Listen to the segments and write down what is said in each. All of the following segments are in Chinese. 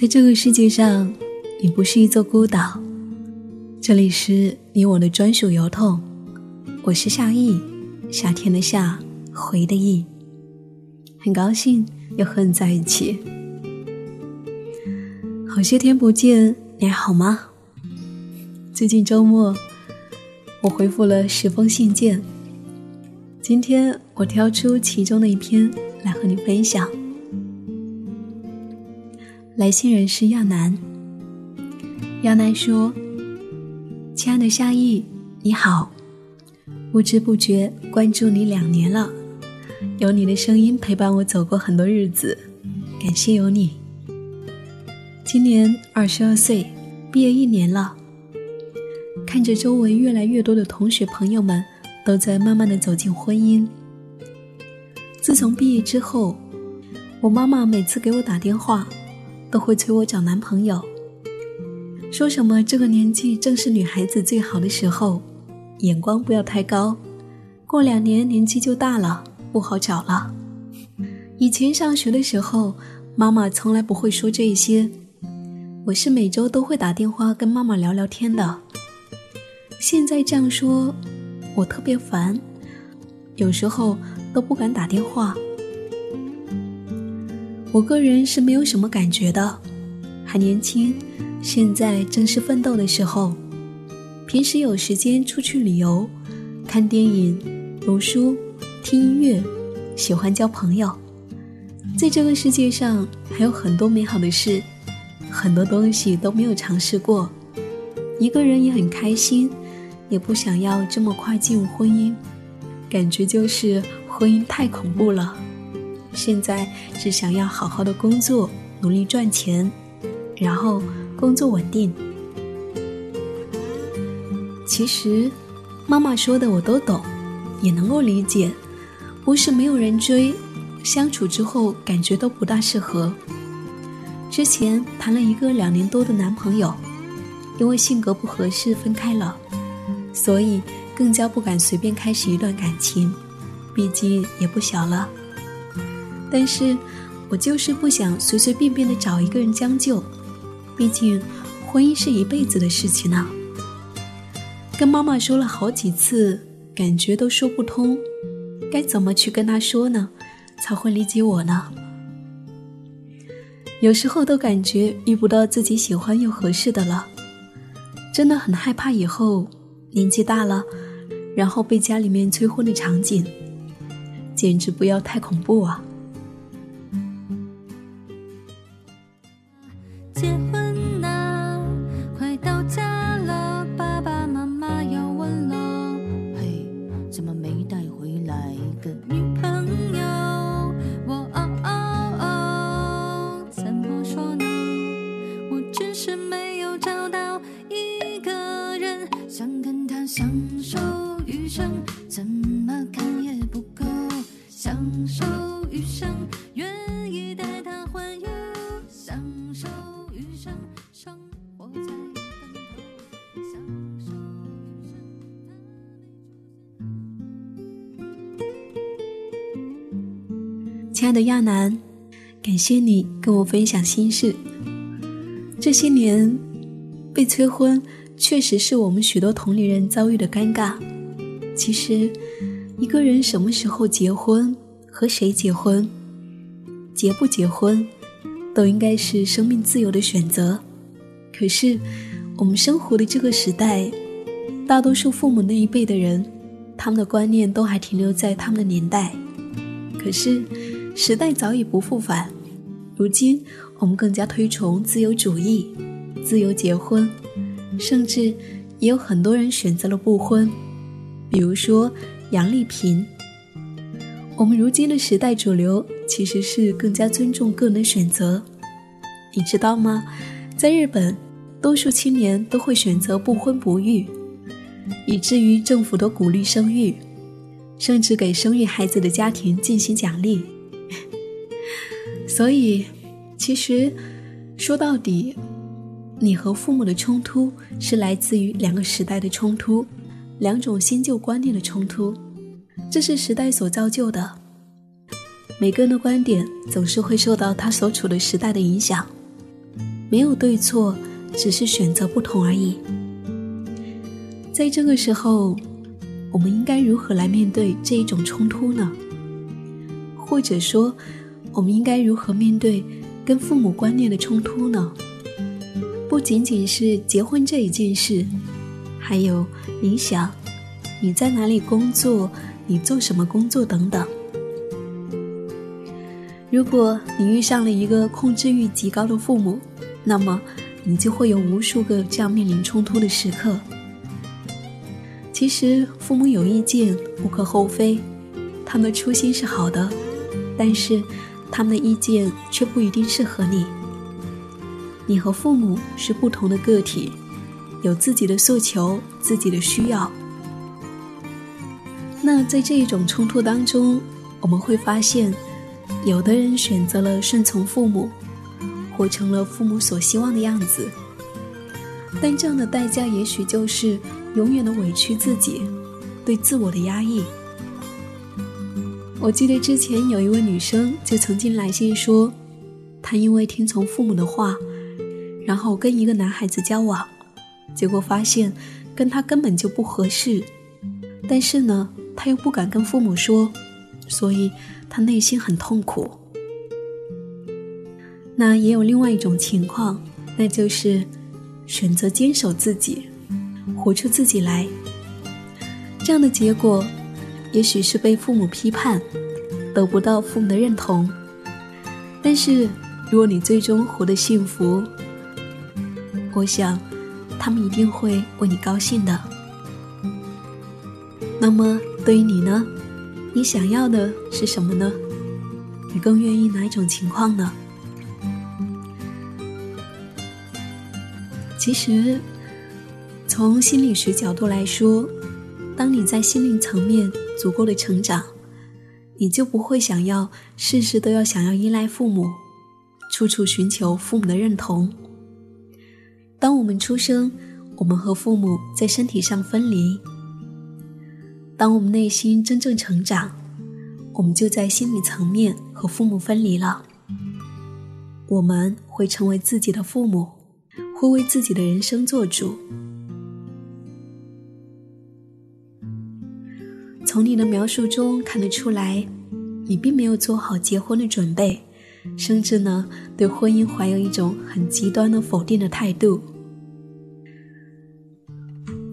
在这个世界上，你不是一座孤岛，这里是你我的专属邮筒。我是夏意，夏天的夏，回的意。很高兴又和你在一起。好些天不见，你还好吗？最近周末，我回复了十封信件。今天我挑出其中的一篇来和你分享。来信人是亚楠。亚楠说：“亲爱的夏意，你好，不知不觉关注你两年了，有你的声音陪伴我走过很多日子，感谢有你。今年二十二岁，毕业一年了，看着周围越来越多的同学朋友们都在慢慢的走进婚姻。自从毕业之后，我妈妈每次给我打电话。”都会催我找男朋友，说什么这个年纪正是女孩子最好的时候，眼光不要太高，过两年年纪就大了，不好找了。以前上学的时候，妈妈从来不会说这些，我是每周都会打电话跟妈妈聊聊天的。现在这样说，我特别烦，有时候都不敢打电话。我个人是没有什么感觉的，还年轻，现在正是奋斗的时候。平时有时间出去旅游、看电影、读书、听音乐，喜欢交朋友。在这个世界上还有很多美好的事，很多东西都没有尝试过。一个人也很开心，也不想要这么快进入婚姻，感觉就是婚姻太恐怖了。现在只想要好好的工作，努力赚钱，然后工作稳定。其实，妈妈说的我都懂，也能够理解。不是没有人追，相处之后感觉都不大适合。之前谈了一个两年多的男朋友，因为性格不合适分开了，所以更加不敢随便开始一段感情，毕竟也不小了。但是，我就是不想随随便便的找一个人将就，毕竟婚姻是一辈子的事情呢。跟妈妈说了好几次，感觉都说不通，该怎么去跟她说呢，才会理解我呢？有时候都感觉遇不到自己喜欢又合适的了，真的很害怕以后年纪大了，然后被家里面催婚的场景，简直不要太恐怖啊！亲爱的亚楠，感谢你跟我分享心事。这些年被催婚，确实是我们许多同龄人遭遇的尴尬。其实，一个人什么时候结婚，和谁结婚，结不结婚，都应该是生命自由的选择。可是，我们生活的这个时代，大多数父母那一辈的人，他们的观念都还停留在他们的年代。可是。时代早已不复返，如今我们更加推崇自由主义，自由结婚，甚至也有很多人选择了不婚，比如说杨丽萍。我们如今的时代主流其实是更加尊重个人选择，你知道吗？在日本，多数青年都会选择不婚不育，以至于政府都鼓励生育，甚至给生育孩子的家庭进行奖励。所以，其实说到底，你和父母的冲突是来自于两个时代的冲突，两种新旧观念的冲突，这是时代所造就的。每个人的观点总是会受到他所处的时代的影响。没有对错，只是选择不同而已。在这个时候，我们应该如何来面对这一种冲突呢？或者说，我们应该如何面对跟父母观念的冲突呢？不仅仅是结婚这一件事，还有理想，你在哪里工作，你做什么工作等等。如果你遇上了一个控制欲极高的父母，那么你就会有无数个这样面临冲突的时刻。其实父母有意见无可厚非，他们的初心是好的，但是他们的意见却不一定适合你。你和父母是不同的个体，有自己的诉求、自己的需要。那在这一种冲突当中，我们会发现。有的人选择了顺从父母，活成了父母所希望的样子，但这样的代价也许就是永远的委屈自己，对自我的压抑。我记得之前有一位女生就曾经来信说，她因为听从父母的话，然后跟一个男孩子交往，结果发现跟他根本就不合适，但是呢，她又不敢跟父母说，所以。他内心很痛苦。那也有另外一种情况，那就是选择坚守自己，活出自己来。这样的结果，也许是被父母批判，得不到父母的认同。但是，如果你最终活得幸福，我想，他们一定会为你高兴的。那么，对于你呢？你想要的是什么呢？你更愿意哪一种情况呢？其实，从心理学角度来说，当你在心灵层面足够的成长，你就不会想要事事都要想要依赖父母，处处寻求父母的认同。当我们出生，我们和父母在身体上分离。当我们内心真正成长，我们就在心理层面和父母分离了。我们会成为自己的父母，会为自己的人生做主。从你的描述中看得出来，你并没有做好结婚的准备，甚至呢对婚姻怀有一种很极端的否定的态度。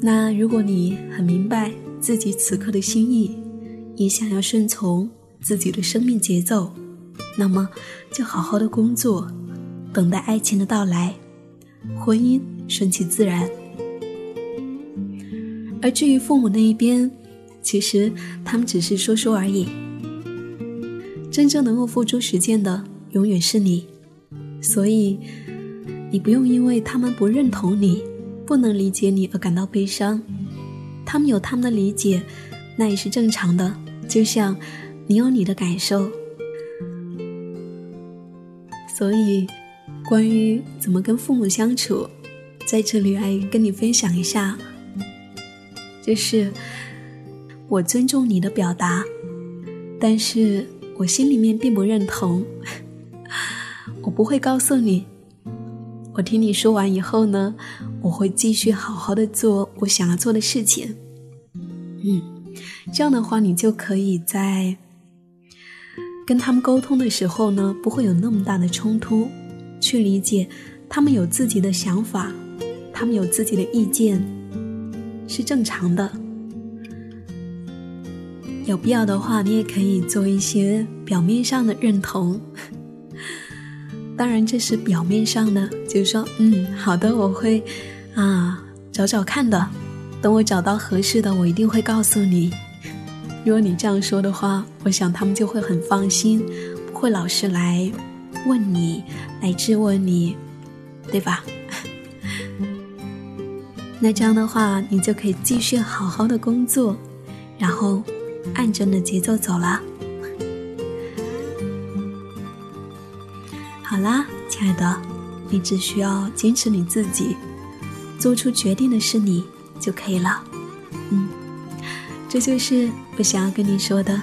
那如果你很明白，自己此刻的心意，也想要顺从自己的生命节奏，那么就好好的工作，等待爱情的到来，婚姻顺其自然。而至于父母那一边，其实他们只是说说而已，真正能够付诸实践的永远是你，所以你不用因为他们不认同你，不能理解你而感到悲伤。他们有他们的理解，那也是正常的。就像你有你的感受，所以关于怎么跟父母相处，在这里来跟你分享一下。就是我尊重你的表达，但是我心里面并不认同。我不会告诉你。我听你说完以后呢？我会继续好好的做我想要做的事情，嗯，这样的话，你就可以在跟他们沟通的时候呢，不会有那么大的冲突，去理解他们有自己的想法，他们有自己的意见，是正常的。有必要的话，你也可以做一些表面上的认同。当然，这是表面上的，就是说，嗯，好的，我会。啊，找找看的，等我找到合适的，我一定会告诉你。如果你这样说的话，我想他们就会很放心，不会老是来问你，来质问你，对吧？那这样的话，你就可以继续好好的工作，然后按着你的节奏走了。好啦，亲爱的，你只需要坚持你自己。做出决定的是你就可以了，嗯，这就是我想要跟你说的。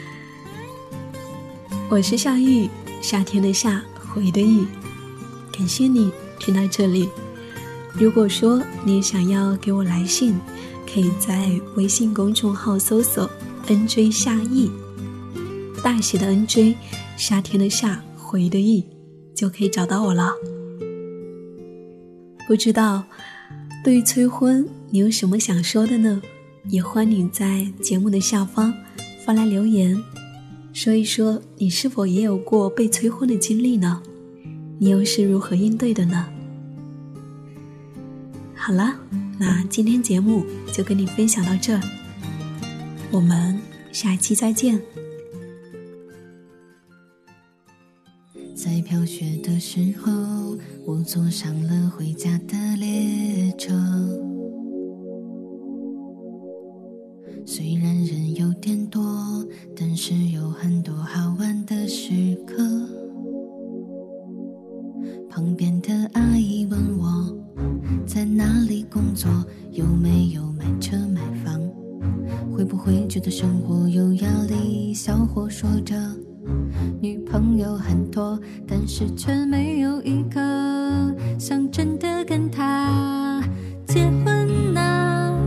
我是夏玉，夏天的夏，回的玉。感谢你听到这里。如果说你想要给我来信，可以在微信公众号搜索 “nj 夏意”，大写的 “nj”，夏天的夏，回的意，就可以找到我了。不知道对于催婚，你有什么想说的呢？也欢迎你在节目的下方发来留言，说一说你是否也有过被催婚的经历呢？你又是如何应对的呢？好了，那今天节目就跟你分享到这，我们下期再见。在飘雪的时候，我坐上了回家的列车。不会觉得生活有压力？小伙说着，女朋友很多，但是却没有一个想真的跟他结婚呐。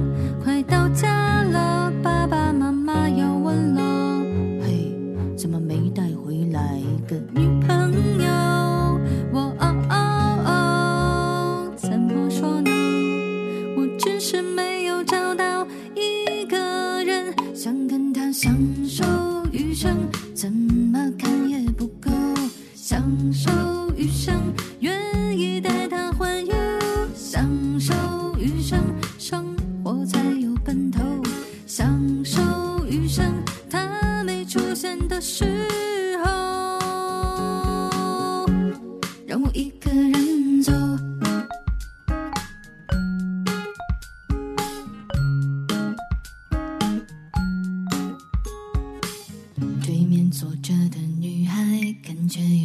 快到家了，爸爸妈妈要问了，嘿，怎么没带回来个女朋友？走，余生，生活才有奔头，享受余生，他没出现的时候。让我一个人走。对面坐着的女孩感觉有。